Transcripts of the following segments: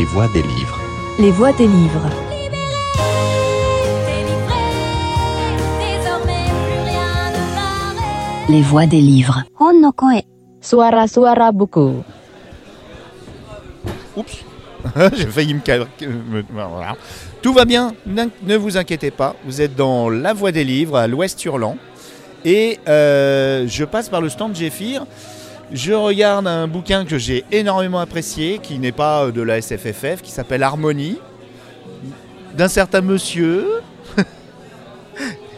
Les voix des livres. Les voix des livres. Les voix des livres. Suara-suara buku. Oups, j'ai failli me calmer. Voilà. Tout va bien, ne vous inquiétez pas. Vous êtes dans la voie des livres à l'ouest hurlant. Et euh, je passe par le stand Géphir. Je regarde un bouquin que j'ai énormément apprécié, qui n'est pas euh, de la SFFF, qui s'appelle Harmonie, d'un certain monsieur.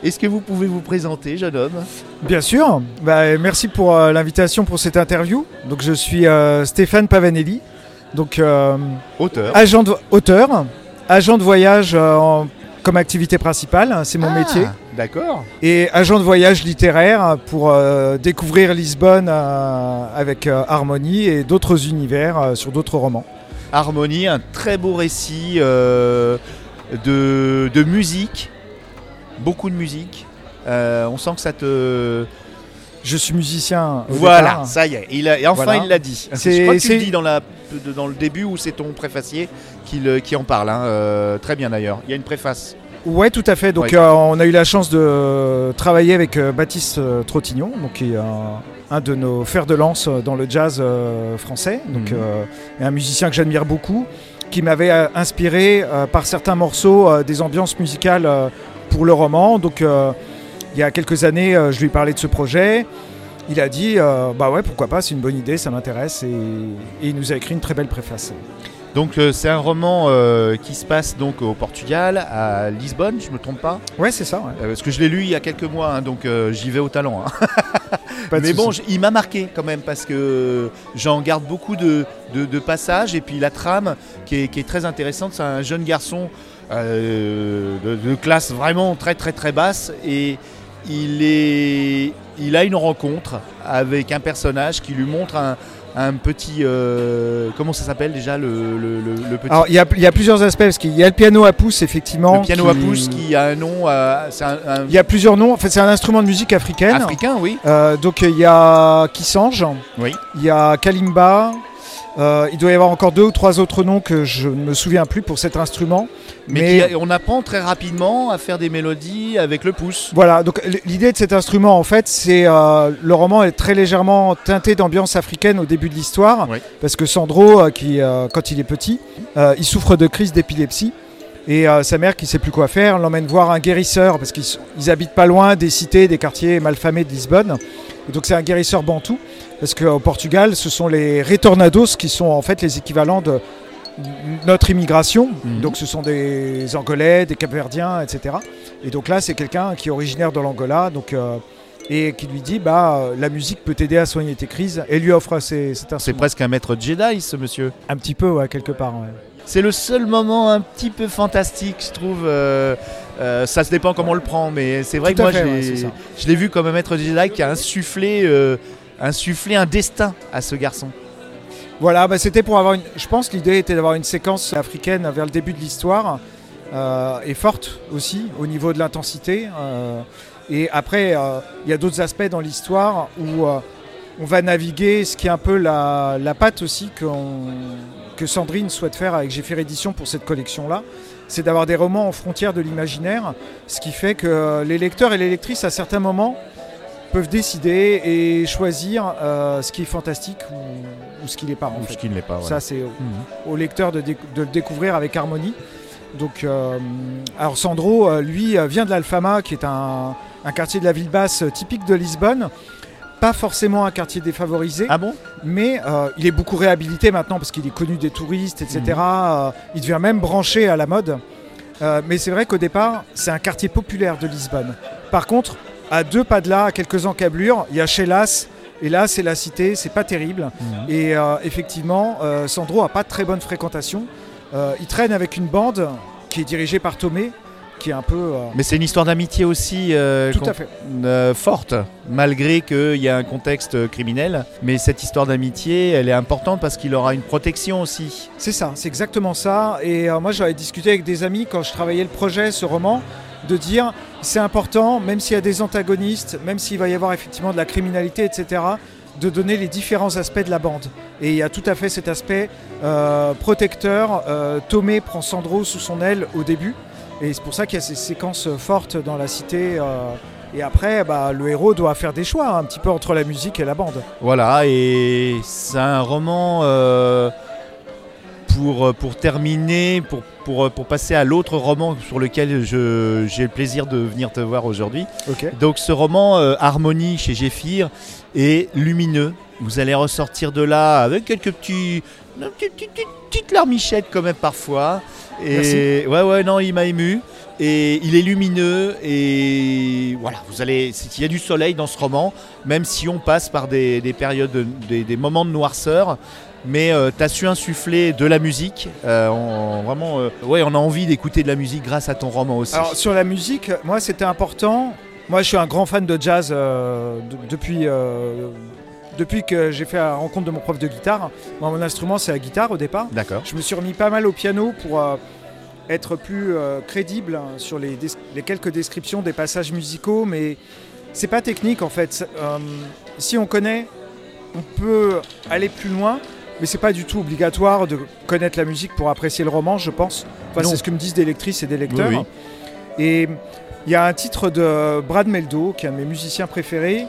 Est-ce que vous pouvez vous présenter, jeune homme? Bien sûr. Bah, merci pour euh, l'invitation pour cette interview. Donc, je suis euh, Stéphane Pavanelli, donc euh, Auteur. agent de, auteur, agent de voyage en- comme activité principale, hein, c'est mon Ah, métier, D'accord. et agent de voyage littéraire pour euh, découvrir Lisbonne euh, avec euh, Harmonie et d'autres univers euh, sur d'autres romans. Harmonie, un très beau récit de, de musique, beaucoup de musique. On sent que ça te. Je suis musicien. Voilà, départ. ça y est. Il a- et enfin, Voilà. il l'a dit. C'est- Je crois que tu le dis dans, la, dans le début ou c'est ton préfacier qui, le- qui en parle. hein. Euh, très bien d'ailleurs. Il y a une préface. Ouais, tout à fait. Donc, Ouais. euh, on a eu la chance de travailler avec euh, Baptiste Trottignon, donc qui est un, un de nos fers de lance dans le jazz français, donc Mhm. un musicien que j'admire beaucoup, qui m'avait inspiré par certains morceaux des ambiances musicales pour le roman. Donc, il y a quelques années, euh, je lui ai parlé de ce projet. Il a dit, euh, bah ouais, pourquoi pas, c'est une bonne idée, ça m'intéresse, et, et il nous a écrit une très belle préface. Donc euh, c'est un roman euh, qui se passe donc au Portugal, à Lisbonne, je me trompe pas? Ouais, c'est ça. ouais. Euh, parce que je l'ai lu il y a quelques mois, hein, donc j'y vais au talent. hein. Mais bon, il m'a marqué quand même parce que j'en garde beaucoup de, de- de passages et puis la trame qui est, qui est très intéressante. C'est un jeune garçon de, de classe vraiment très très très basse et il, est, il a une rencontre avec un personnage qui lui montre un, un petit... euh, comment ça s'appelle déjà le, le- le- le petit... Alors, il y, a, il y a plusieurs aspects, parce qu'il y a le piano à pouce, effectivement. le piano qui- à pouce qui a un nom, euh, c'est un, un- Il y a plusieurs noms. En fait, c'est un instrument de musique africaine. africain, oui. Euh, donc, il y a Kissange, Oui. il y a Kalimba. Euh, il doit y avoir encore deux ou trois autres noms que je ne me souviens plus pour cet instrument. Mais, on apprend très rapidement à faire des mélodies avec le pouce. voilà, donc l'idée de cet instrument, en fait, c'est euh, le roman est très légèrement teinté d'ambiance africaine au début de l'histoire, Oui. parce que Sandro, euh, qui, quand il est petit, il souffre de crise d'épilepsie. Et sa mère, qui sait plus quoi faire, l'emmène voir un guérisseur, parce qu'ils habitent pas loin des cités, des quartiers malfamés de Lisbonne. Et donc c'est un guérisseur bantou, parce qu'au Portugal, ce sont les retornados qui sont en fait les équivalents de notre immigration. Mhm. Donc ce sont des Angolais, des Capverdiens, etc. Et donc là, c'est quelqu'un qui est originaire de l'Angola, donc euh, et qui lui dit bah euh, la musique peut t'aider à soigner tes crises, et lui offre ses- cet C'est presque un maître Jedi, ce monsieur. Un petit peu, ouais, quelque part. ouais. C'est le seul moment un petit peu fantastique, je trouve. euh, euh, ça se dépend comment on le prend, mais c'est vrai Tout que moi, fait, ouais, je l'ai vu comme un maître Jedi qui a insufflé, euh, insufflé un destin à ce garçon. Voilà, bah, c'était pour avoir une. Je pense que l'idée était d'avoir une séquence africaine vers le début de l'histoire euh, et forte aussi au niveau de l'intensité. euh, et après, euh, il y a d'autres aspects dans l'histoire où on va naviguer, ce qui est un peu la, patte aussi que Sandrine souhaite faire avec fait édition pour cette collection-là. C'est d'avoir des romans en frontière de l'imaginaire, ce qui fait que les lecteurs et les lectrices, à certains moments, peuvent décider et choisir euh, ce qui est fantastique ou, ou ce qui n'est pas en Ou fait. ce qui ne l'est pas. voilà. Ça, c'est au, Mhm. au lecteur de, le découvrir avec harmonie. Donc, euh, alors Sandro, euh, lui, vient de l'Alfama, qui est un, un quartier de la ville basse typique de Lisbonne. Pas forcément un quartier défavorisé, Ah bon? Mais euh, il est beaucoup réhabilité maintenant parce qu'il est connu des touristes, etc. Il devient même branché à la mode. Mais c'est vrai qu'au départ, c'est un quartier populaire de Lisbonne. Par contre, à deux pas de là, à quelques encablures, il y a Chelas. Et là, c'est la cité, c'est pas terrible. Et euh, effectivement, euh, Sandro a pas de très bonne fréquentation. Euh, il traîne avec une bande qui est dirigée par Tomé, qui est un peu. Mais c'est une histoire d'amitié aussi tout à fait. forte, malgré qu'il y a un contexte criminel. Mais cette histoire d'amitié, elle est importante parce qu'il aura une protection aussi. C'est ça, c'est exactement ça. Et moi, j'avais discuté avec des amis quand je travaillais le projet, ce roman, de dire c'est important, même s'il y a des antagonistes, même s'il va y avoir effectivement de la criminalité, etc., de donner les différents aspects de la bande. Et il y a tout à fait cet aspect euh, protecteur. Euh, Tomé prend Sandro sous son aile au début. Et c'est pour ça qu'il y a ces séquences fortes dans la cité. euh, et après, bah, le héros doit faire des choix, un petit peu entre la musique et la bande. Voilà, et c'est un roman pour, pour terminer, pour, pour, pour passer à l'autre roman sur lequel j'ai le plaisir de venir te voir aujourd'hui. Donc ce roman euh, Harmonie chez Géphir est lumineux. Vous allez ressortir de là avec quelques petits, une petite, petite- petite- petite larmichette quand même parfois. Et Merci. ouais ouais non il m'a ému. Et il est lumineux et voilà vous allez il y a du soleil dans ce roman même si on passe par des, des périodes de- des, des moments de noirceur mais tu as su insuffler de la musique Euh, on, vraiment euh, ouais on a envie d'écouter de la musique grâce à ton roman aussi Alors sur la musique, moi c'était important. Moi je suis un grand fan de jazz euh, de- depuis, euh, depuis que j'ai fait la rencontre de mon prof de guitare. Moi mon instrument c'est la guitare au départ. d'accord Je me suis remis pas mal au piano pour euh, être plus euh, crédible hein, sur les, quelques descriptions des passages musicaux, mais c'est pas technique en fait. Euh, si on connaît, on peut aller plus loin, mais c'est pas du tout obligatoire de connaître la musique pour apprécier le roman, je pense. Enfin, c'est ce que me disent des lectrices et des lecteurs. Oui, oui. Et il y a un titre de Brad Meldo, qui est un de mes musiciens préférés,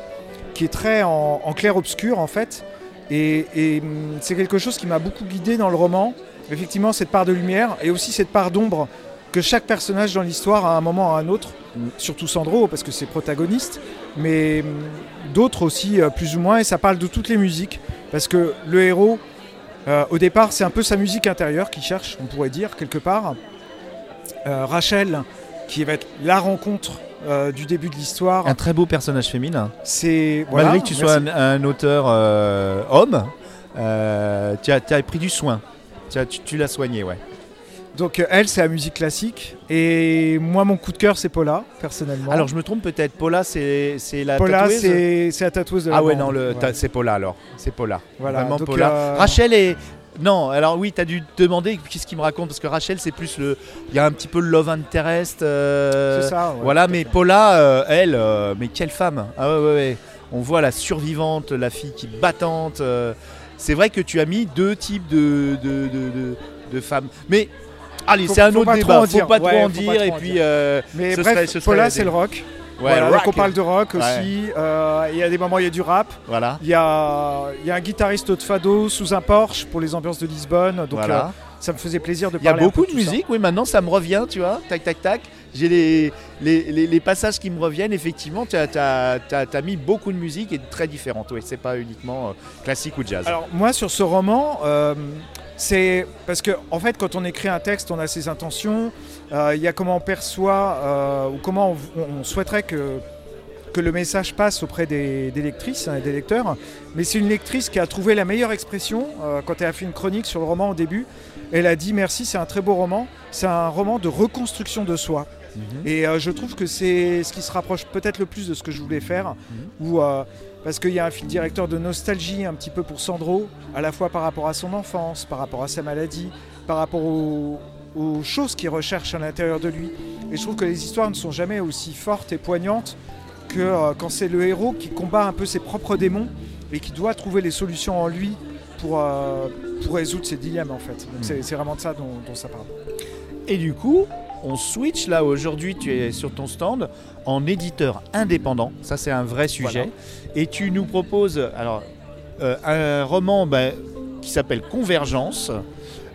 qui est très en, en clair-obscur en fait. Et, et, hum, c'est quelque chose qui m'a beaucoup guidé dans le roman. Effectivement, cette part de lumière et aussi cette part d'ombre que chaque personnage dans l'histoire à un moment ou à un autre, surtout Sandro parce que c'est protagoniste, mais hum, d'autres aussi euh, plus ou moins. Et ça parle de toutes les musiques parce que le héros, euh, au départ, c'est un peu sa musique intérieure qu'il cherche, on pourrait dire quelque part. Euh, Rachel, qui va être la rencontre euh, du début de l'histoire, un très beau personnage féminin c'est voilà, Malgré que tu sois un, un auteur homme, tu, as, tu as pris du soin. Tu, as- tu- tu l'as soigné, ouais. Donc euh, elle, c'est la musique classique. Et moi, mon coup de cœur, c'est Paula, personnellement. Alors je me trompe peut-être, Paula c'est la Paula, c'est c'est la tatoueuse de la Ah ouais, bande. non, le, Ouais. ta- c'est Paula alors. C'est Paula. Voilà, Vraiment donc, Paula. euh, Rachel est... Non, alors oui, tu as dû te demander qu'est-ce qu'il me raconte, parce que Rachel c'est plus le... Il y a un petit peu le love interest. euh, C'est ça. ouais, voilà, mais. Paula, euh, elle, mais quelle femme Ah ouais, ouais, ouais. On voit la survivante, la fille qui est battante. Euh, c'est vrai que tu as mis deux types de, de, de, de- femmes. Mais allez, c'est un autre débat. Faut pas trop en dire. et en puis, euh, Mais ce bref, serait- ce serait Paula, la- c'est le rock. ouais, voilà, rock. donc on parle de rock Ouais. aussi. Euh, Il y a des moments, il y a du rap. Voilà. Il y a, y a un guitariste de fado sous un Porsche pour les ambiances de Lisbonne. Donc voilà. euh, ça me faisait plaisir de Il y a parler beaucoup de ça. musique, oui, maintenant ça me revient, tu vois, tac, tac, tac. J'ai les, passages qui me reviennent, effectivement, tu as, mis beaucoup de musique et très différentes, oui, c'est pas uniquement euh, classique ou jazz. Alors moi sur ce roman, euh, c'est parce que en fait quand on écrit un texte, on a ses intentions. euh, Il y a comment on perçoit ou comment on, souhaiterait que le message passe auprès des, lectrices hein, et des lecteurs. Mais c'est une lectrice qui a trouvé la meilleure expression quand elle a fait une chronique sur le roman au début. Elle a dit merci, c'est un très beau roman. C'est un roman de reconstruction de soi. Mhm. Et euh, je trouve que c'est ce qui se rapproche peut-être le plus de ce que je voulais faire, où, euh, parce qu'il y a un fil directeur de nostalgie un petit peu pour Sandro, à la fois par rapport à son enfance, par rapport à sa maladie, par rapport aux, aux choses qu'il recherche à l'intérieur de lui. Et je trouve que les histoires ne sont jamais aussi fortes et poignantes que euh, quand c'est le héros qui combat un peu ses propres démons et qui doit trouver les solutions en lui pour, pour résoudre ses dilemmes en fait. Donc c'est c'est vraiment de ça dont, dont ça parle. Et du coup, on switch là aujourd'hui, tu es sur ton stand en éditeur indépendant, ça c'est un vrai sujet. Et tu nous proposes alors euh, un roman bah, qui s'appelle Convergence,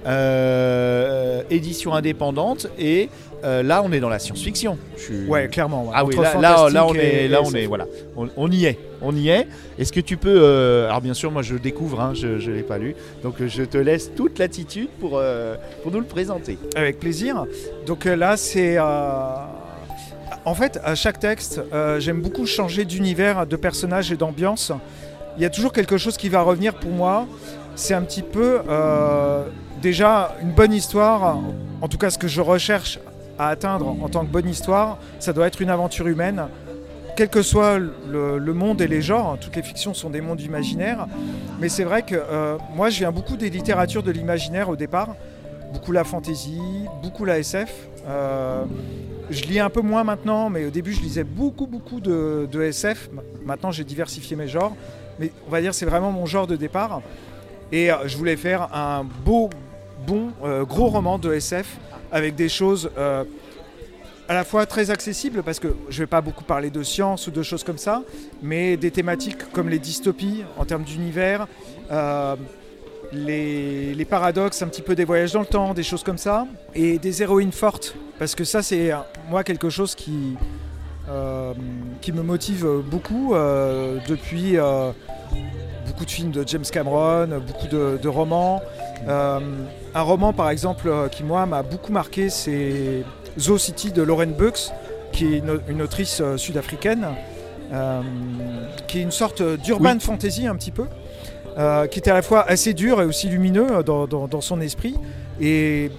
euh, édition indépendante, et euh, là on est dans la science-fiction. Suis- Ouais, clairement. ouais. Ah oui, là, là, là, on est, et- là on est, voilà, on, on y est, on y est. Est-ce que tu peux, euh, alors bien sûr, moi je découvre, hein, je ne l'ai pas lu, donc euh, je te laisse toute l'attitude pour, euh, pour nous le présenter. Avec plaisir. Donc là, c'est. En fait, à chaque texte, j'aime beaucoup changer d'univers, de personnage et d'ambiance. Il y a toujours quelque chose qui va revenir pour moi. C'est un petit peu déjà une bonne histoire. En tout cas, ce que je recherche à atteindre en tant que bonne histoire, ça doit être une aventure humaine. Quel que soit le, monde et les genres, toutes les fictions sont des mondes imaginaires. Mais c'est vrai que euh, moi, je viens beaucoup des littératures de l'imaginaire au départ beaucoup la fantasy, beaucoup la SF. Euh, je lis un peu moins maintenant, mais au début je lisais beaucoup beaucoup de, SF. Maintenant j'ai diversifié mes genres. mais on va dire c'est vraiment mon genre de départ. Et euh, je voulais faire un beau, bon, gros roman de SF avec des choses euh, à la fois très accessibles, parce que je ne vais pas beaucoup parler de science ou de choses comme ça, mais des thématiques comme les dystopies en termes d'univers, euh, les, paradoxes, un petit peu des voyages dans le temps, des choses comme ça, et des héroïnes fortes, parce que ça c'est euh, moi quelque chose qui, qui me motive beaucoup depuis beaucoup de films de James Cameron, beaucoup de, romans. Un roman par exemple euh, qui moi m'a beaucoup marqué, c'est Zoo City de Lauren Bucks, qui est une, une autrice euh, sud-africaine, euh, qui est une sorte d'urban Oui. fantasy un petit peu, euh, qui était à la fois assez dur et aussi lumineux dans, dans- dans son esprit, et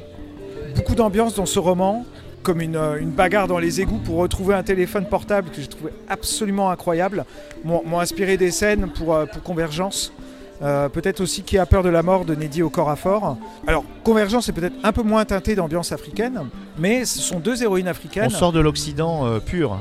beaucoup d'ambiance dans ce roman, comme une, une bagarre dans les égouts pour retrouver un téléphone portable que j'ai trouvé absolument incroyable, m'ont inspiré des scènes pour, pour Convergence. Euh, peut-être aussi Qui a peur de la mort de Neddy au corps à fort. Alors, Convergence est peut-être un peu moins teinté d'ambiance africaine, mais ce sont deux héroïnes africaines. On sort de l'Occident euh, pur.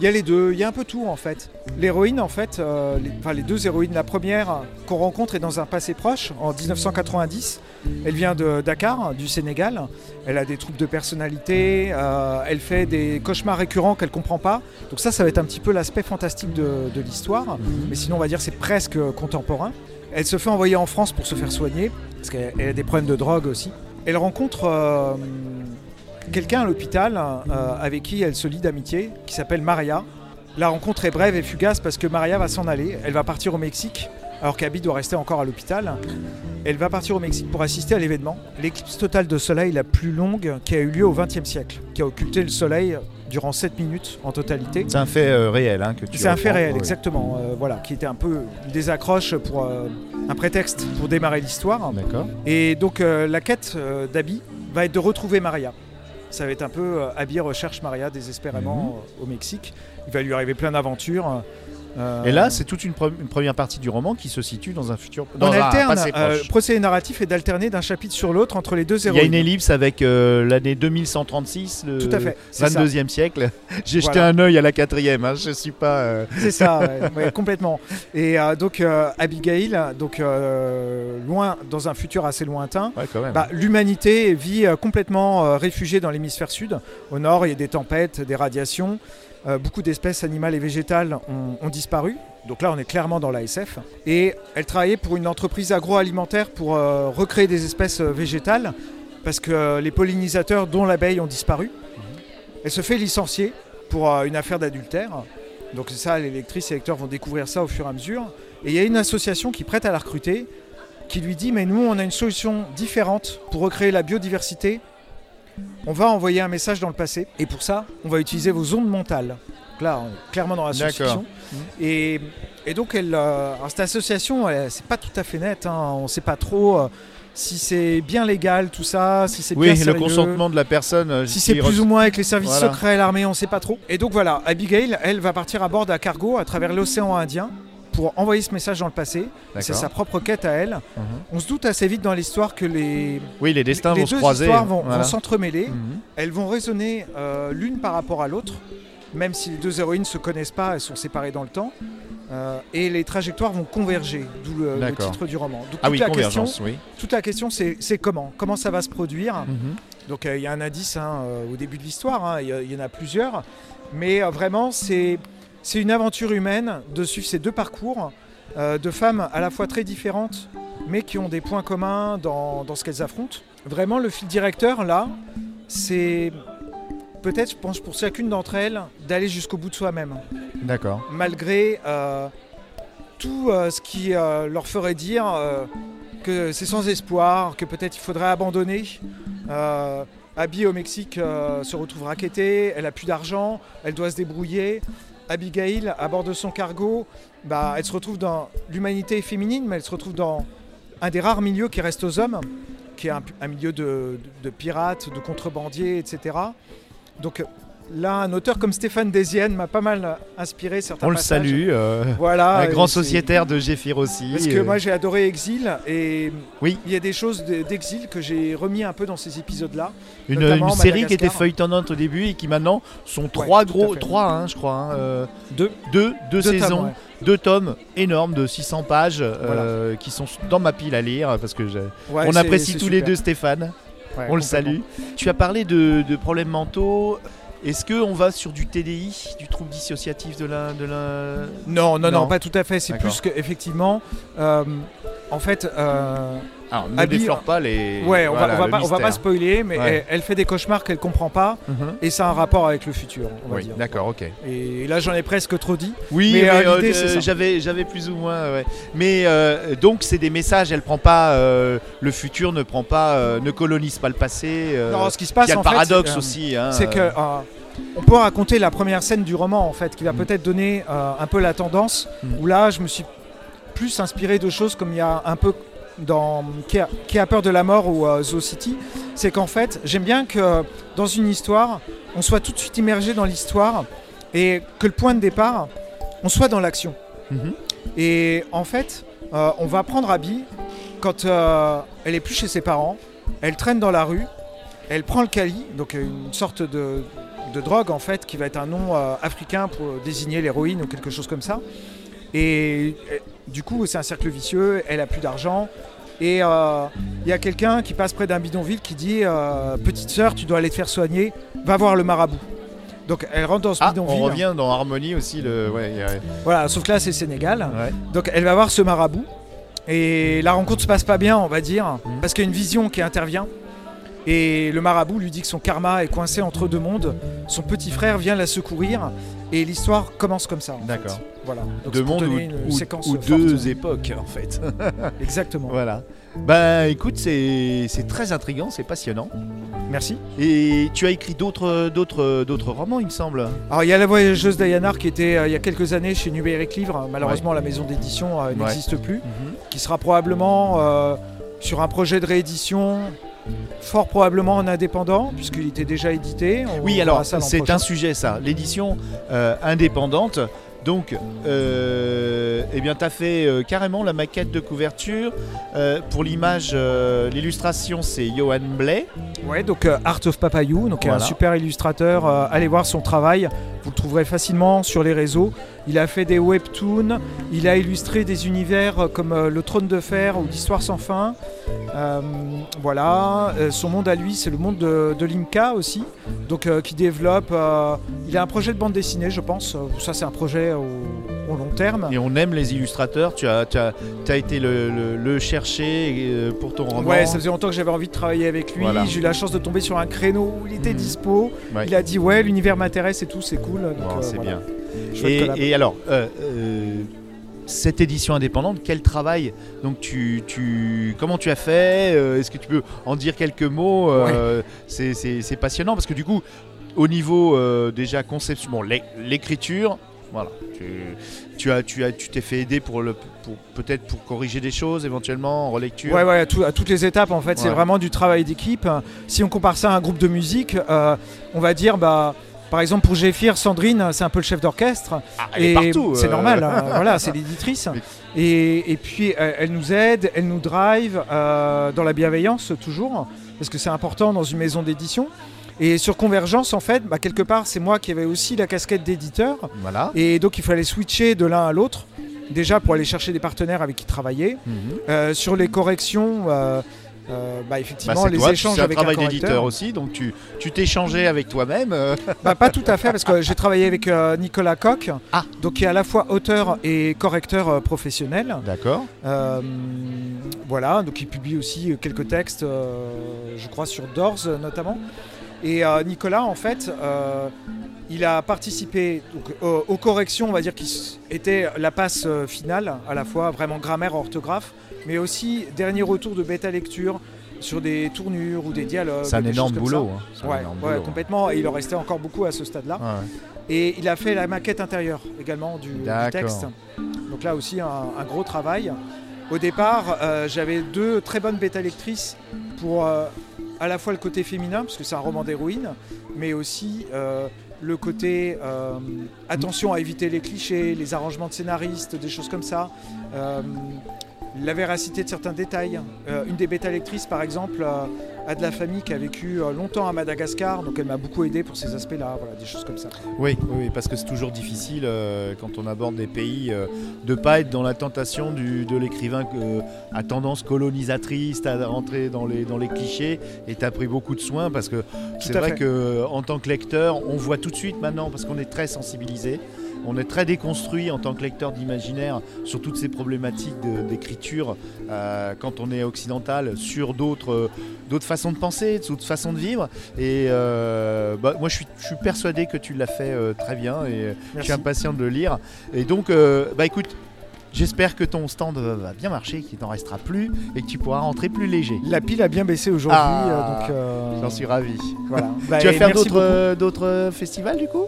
Il y a les deux, il y a un peu tout en fait. L'héroïne, en fait, euh, les, enfin, les deux héroïnes, la première qu'on rencontre est dans un passé proche, en 1990. Elle vient de Dakar, du Sénégal. Elle a des troubles de personnalité, euh, elle fait des cauchemars récurrents qu'elle comprend pas. Donc ça, ça va être un petit peu l'aspect fantastique de, l'histoire. Mais sinon, on va dire c'est presque contemporain. Elle se fait envoyer en France pour se faire soigner, parce qu'elle elle a des problèmes de drogue aussi. Elle rencontre euh, quelqu'un à l'hôpital euh, avec qui elle se lie d'amitié, qui s'appelle Maria. La rencontre est brève et fugace parce que Maria va s'en aller. Elle va partir au Mexique, alors qu'Abby doit rester encore à l'hôpital. Elle va partir au Mexique pour assister à l'événement, l'éclipse totale de soleil la plus longue qui a eu lieu au XXe siècle, qui a occulté le soleil durant 7 minutes en totalité. C'est un fait euh, réel hein, que tu C'est un fait réel, exactement. euh, voilà, qui était un peu des accroches pour euh, un prétexte pour démarrer l'histoire. D'accord. Et donc la quête d'Abby va être de retrouver Maria. Ça va être un peu euh, Abby recherche Maria désespérément euh, au Mexique. Il va lui arriver plein d'aventures. Euh, Et là, c'est toute une, pre- une première partie du roman qui se situe dans un futur. Dans on un alterne. euh, procédé narratif est d'alterner d'un chapitre sur l'autre entre les deux Il y a une ellipse avec euh, l'année 2136, le Tout à fait. c'est ça. 22e siècle. J'ai jeté un œil à la quatrième. Hein, je suis pas. euh, C'est ça, ouais, ouais, complètement. Et donc Abigail, donc loin dans un futur assez lointain, Ouais. Bah, L'humanité vit complètement réfugiée dans l'hémisphère sud. Au nord, il y a des tempêtes, des radiations. Euh, beaucoup d'espèces animales et végétales ont, ont disparu. Donc là, on est clairement dans l'ASF. Et elle travaillait pour une entreprise agroalimentaire pour euh, recréer des espèces euh, végétales parce que les pollinisateurs, dont l'abeille, ont disparu. Elle se fait licencier pour une affaire d'adultère. Donc c'est ça, les lectrices et lecteurs vont découvrir ça au fur et à mesure. Et il y a une association qui prête à la recruter, qui lui dit mais nous on a une solution différente pour recréer la biodiversité. On va envoyer un message dans le passé et pour ça on va utiliser vos ondes mentales. Donc là on est clairement dans la science-fiction. Et, et donc elle, euh, cette association c'est pas tout à fait net, hein. on sait pas trop euh, si c'est bien légal tout ça, si c'est oui, bien le consentement de la personne. euh, Si c'est plus ou moins avec les services Voilà. secrets, l'armée, on sait pas trop. Et donc voilà, Abigail, elle va partir à bord d'un cargo à travers l'océan Indien pour envoyer ce message dans le passé. C'est sa propre quête à elle. Mhm. On se doute assez vite dans l'histoire que les, Oui, les destins les vont se croiser. histoires vont, voilà. s'entremêler. Mhm. Elles vont résonner euh, l'une par rapport à l'autre, même si les deux héroïnes se connaissent pas, elles sont séparées dans le temps. Euh, et les trajectoires vont converger, d'où le, titre du roman. Donc Ah toute oui, la question, convergence, oui. toute la question, c'est comment Comment ça va se produire Mhm. donc euh, il y a un indice hein, au début de l'histoire, hein, il y en a plusieurs, mais euh, vraiment c'est c'est une aventure humaine de suivre ces deux parcours euh, de femmes à la fois très différentes, mais qui ont des points communs dans, dans ce qu'elles affrontent. Vraiment le fil directeur là, c'est peut-être je pense pour chacune d'entre elles d'aller jusqu'au bout de soi-même, D'accord. malgré euh, tout euh, ce qui leur ferait dire que c'est sans espoir, que peut-être il faudrait abandonner. Abby au Mexique euh, se retrouve raquettée, elle a plus d'argent, elle doit se débrouiller. Abigail, à bord de son cargo, bah, elle se retrouve dans l'humanité féminine, mais elle se retrouve dans un des rares milieux qui reste aux hommes, qui est un, milieu de, de- de pirates, de contrebandiers, etc. Donc là, un auteur comme Stéphane Desienne m'a pas mal inspiré certains On le salue. euh, Voilà. un grand sociétaire de Géphir aussi. Parce que euh, moi j'ai adoré Exil et Oui. il y a des choses de- d'Exil que j'ai remis un peu dans ces épisodes-là. une, série qui était feuilletonnante au début et qui maintenant sont trois gros, trois hein, je crois, hein, euh, Deux. deux, deux Deux tomes, saisons, ouais. deux tomes énormes de 600 pages qui sont dans ma pile à lire parce que Ouais, on apprécie tous les deux Stéphane. On le salue. Tu as parlé de, de problèmes mentaux. Est-ce qu'on va sur du TDI, du trouble dissociatif de la, de la... Non, non, non, Non. pas tout à fait. C'est plus qu'effectivement, euh, en fait, euh, Alors, ne Abby- déflore pas les... ouais, on, voilà, va, on, va le pas, on va pas spoiler, mais Ouais. elle, elle fait des cauchemars qu'elle comprend pas Mhm. et ça a un rapport avec le futur, on va Oui, dire. d'accord, ok. Et là, j'en ai presque trop dit. Oui, Mais, mais, euh, euh, euh, j'avais, j'avais plus ou moins. ouais. Mais euh, donc c'est des messages. Elle prend pas euh, le futur, ne prend pas, euh, ne colonise pas le passé. euh, non, ce qui se il passe y a le en fait, paradoxe aussi. hein, c'est que on peut raconter la première scène du roman en fait, qui va Mm. peut-être donner euh, un peu la tendance. Mm. Où là, je me suis plus inspiré de choses comme il y a un peu dans qui a, qui a peur de la mort ou euh, Zoo City. C'est qu'en fait, j'aime bien que dans une histoire, on soit tout de suite immergé dans l'histoire et que le point de départ, on soit dans l'action. mhm. Et en fait, euh, on va prendre Abby quand euh, elle est plus chez ses parents, elle traîne dans la rue, elle prend le Kali, donc une sorte de, de drogue en fait, qui va être un nom euh, africain pour désigner l'héroïne ou quelque chose comme ça. Et euh, du coup, c'est un cercle vicieux, elle a plus d'argent. Et euh, il y a quelqu'un qui passe près d'un bidonville qui dit Petite sœur, tu dois aller te faire soigner, va voir le marabout. Donc elle rentre dans ce Ah, bidonville. on revient dans Harmonie aussi. Le... Ouais, Voilà, sauf que là c'est Sénégal. ouais. Donc elle va voir ce marabout et la rencontre se passe pas bien, on va dire, Mhm. parce qu'il y a une vision qui intervient. Et le marabout lui dit que son karma est coincé entre deux mondes. Son petit frère vient la secourir et l'histoire commence comme ça. D'accord. Voilà. Donc Deux mondes ou, une ou- deux époques en fait. Exactement. voilà. Ben écoute, c'est, très intriguant, c'est passionnant. Merci. Et tu as écrit d'autres, romans, il me semble. Alors il y a la voyageuse Dayanar qui était euh, il y a quelques années chez Numérique Livre. Malheureusement la maison d'édition euh, Ouais. n'existe plus. Qui sera probablement euh, sur un projet de réédition. Fort probablement en indépendant, puisqu'il était déjà édité. On Oui, alors c'est un sujet ça, l'édition euh, indépendante. Donc, euh, eh bien, tu as fait euh, carrément la maquette de couverture. Euh, pour l'image, l'illustration, c'est Johan Blay. Ouais, donc Art of Papayou, donc Voilà. un super illustrateur. allez voir son travail, vous le trouverez facilement sur les réseaux. Il a fait des webtoons, il a illustré des univers comme Le Trône de Fer ou L'Histoire sans fin. Voilà, son monde à lui, c'est le monde de, de Limca aussi, donc qui développe. il a un projet de bande dessinée, je pense. Ça, c'est un projet au, au long terme. Et on aime les illustrateurs. Tu as, tu as, tu as été le, le- le chercher euh, pour ton roman. Ouais, ça faisait longtemps que j'avais envie de travailler avec lui. Voilà. J'ai eu la chance de tomber sur un créneau où il était Mhm. dispo. Ouais. Il a dit ouais, l'univers m'intéresse et tout, c'est cool. Euh, c'est voilà. bien. Et, et alors, euh, euh, cette édition indépendante, quel travail? Donc, tu, tu, comment tu as fait? Est-ce que tu peux en dire quelques mots? Euh, c'est- passionnant parce que du coup, au niveau euh, déjà conception, bon, l'é- l'écriture, voilà, tu, tu as, tu as, tu t'es fait aider pour le, pour peut-être pour corriger des choses éventuellement en relecture. Ouais, ouais, à, tout- à toutes les étapes, en fait, c'est vraiment du travail d'équipe. Si on compare ça à un groupe de musique, euh, on va dire, bah, par exemple, pour Géphir, Sandrine, c'est un peu le chef d'orchestre. Ah, elle est et partout. c'est euh. normal, hein, voilà, c'est l'éditrice. Et, et puis, elle nous aide, elle nous drive euh, dans la bienveillance, toujours, parce que c'est important dans une maison d'édition. Et sur Convergence, en fait, bah, quelque part, c'est moi qui avais aussi la casquette d'éditeur. Voilà. Et donc, il fallait switcher de l'un à l'autre. Déjà pour aller chercher des partenaires avec qui travailler. Mhm. Euh, sur les corrections, euh, euh, bah, Bah, effectivement, c'est les toi, échanges avec un travail d'éditeur aussi, donc tu tu t'échangeais avec toi-même. Bah, pas tout à fait, parce que j'ai travaillé avec Nicolas Coq, Ah. donc qui est à la fois auteur et correcteur professionnel. D'accord. Voilà, donc il publie aussi quelques textes, je crois sur Doors notamment. Et euh, Nicolas, en fait, euh, il a participé donc, aux, aux corrections, on va dire, qui étaient la passe euh, finale, à la fois vraiment grammaire, orthographe, mais aussi dernier retour de bêta lecture sur des tournures ou des dialogues. C'est un énorme ça. boulot. hein. Un Ouais, énorme ouais, boulot. complètement. Et il en restait encore beaucoup à ce stade-là. Ouais. Et il a fait la maquette intérieure également du, texte. Donc là aussi un, un gros travail. Au départ, euh, j'avais deux très bonnes bêta lectrices pour euh, à la fois le côté féminin, parce que c'est un roman d'héroïne, mais aussi euh, le côté euh, attention à éviter les clichés, les arrangements de scénaristes, des choses comme ça. Euh, la véracité de certains détails. Une des bêta lectrices, par exemple, a de la famille qui a vécu euh, longtemps à Madagascar, donc elle m'a beaucoup aidé pour ces aspects-là, voilà, des choses comme ça. Oui, parce que c'est toujours difficile euh, quand on aborde des pays euh, de pas être dans la tentation du- de l'écrivain euh, à tendance colonisatrice, à rentrer dans les, dans les clichés. Et tu as pris beaucoup de soin parce que c'est vrai fait. que en tant que lecteur, on voit tout de suite maintenant parce qu'on est très sensibilisé. On est très déconstruit en tant que lecteur d'imaginaire sur toutes ces problématiques d'écriture euh, quand on est occidental sur d'autres euh, d'autres façons de penser, d'autres façons de vivre. Et euh, bah, moi, je suis, je suis persuadé que tu l'as fait euh, très bien et je suis impatient de le lire. Et donc, bah écoute, j'espère que ton stand va bien marcher, qu'il t'en restera plus et que tu pourras rentrer plus léger. La pile a bien baissé aujourd'hui, Ah, donc J'en suis ravi. voilà. Bah, tu vas faire d'autres festivals du coup?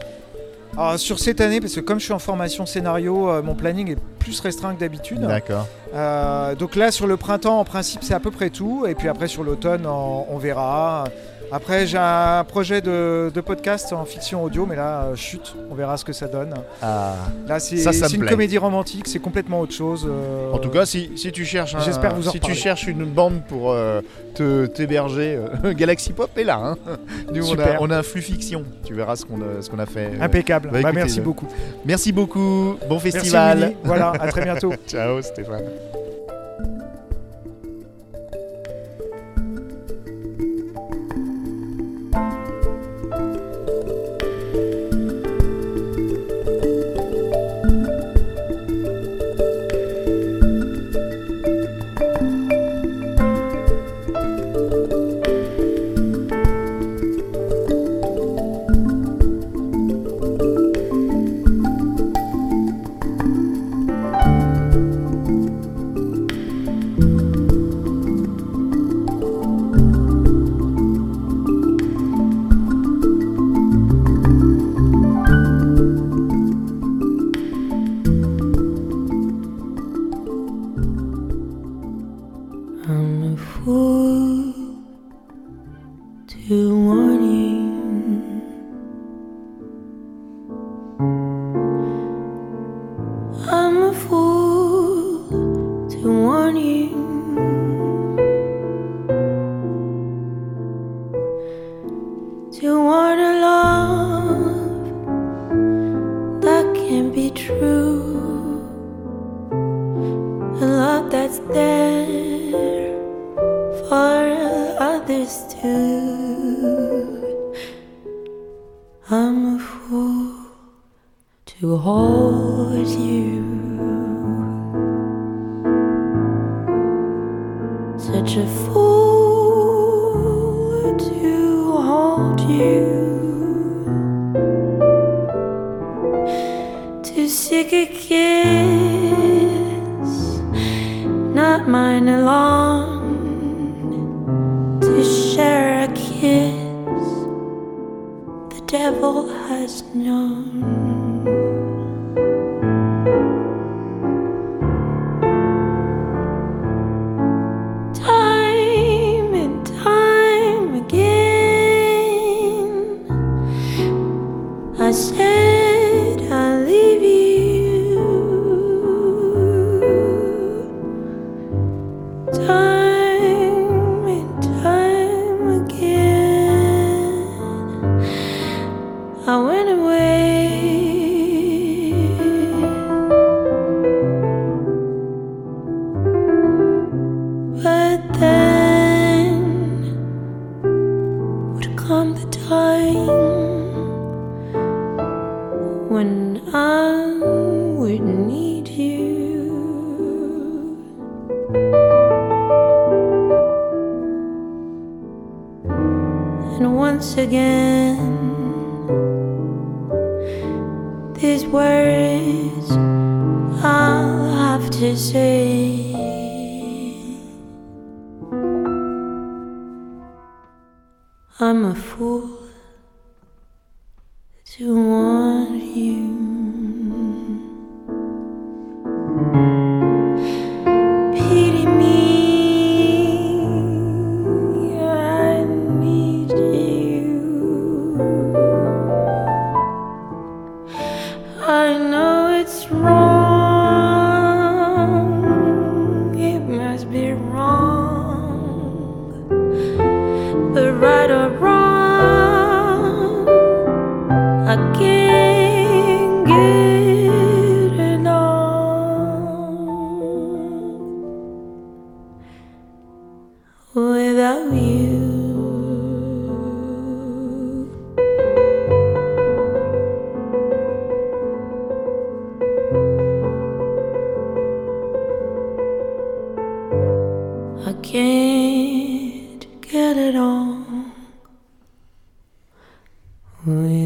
Alors, sur cette année, parce que comme je suis en formation scénario, euh, mon planning est plus restreint que d'habitude. D'accord. Euh, donc là, sur le printemps, en principe, c'est à peu près tout. Et puis après, sur l'automne, on, on verra. Après, j'ai un projet de, de podcast en fiction audio, mais là, euh, chut, on verra ce que ça donne. Ah. Là, c'est une plaît. comédie romantique, c'est complètement autre chose. euh, En tout cas, si, si tu cherches un- vous si tu cherches une bande pour euh, te t'héberger, euh, Galaxy Pop est là. hein. Nous, on a, on a un flux fiction. Tu verras ce qu'on a, ce qu'on a fait. impeccable. bah, Bah, merci beaucoup. Merci beaucoup. Bon Merci, festival. Winnie. Voilà, à très bientôt. Ciao Stéphane. A fool to want you. Will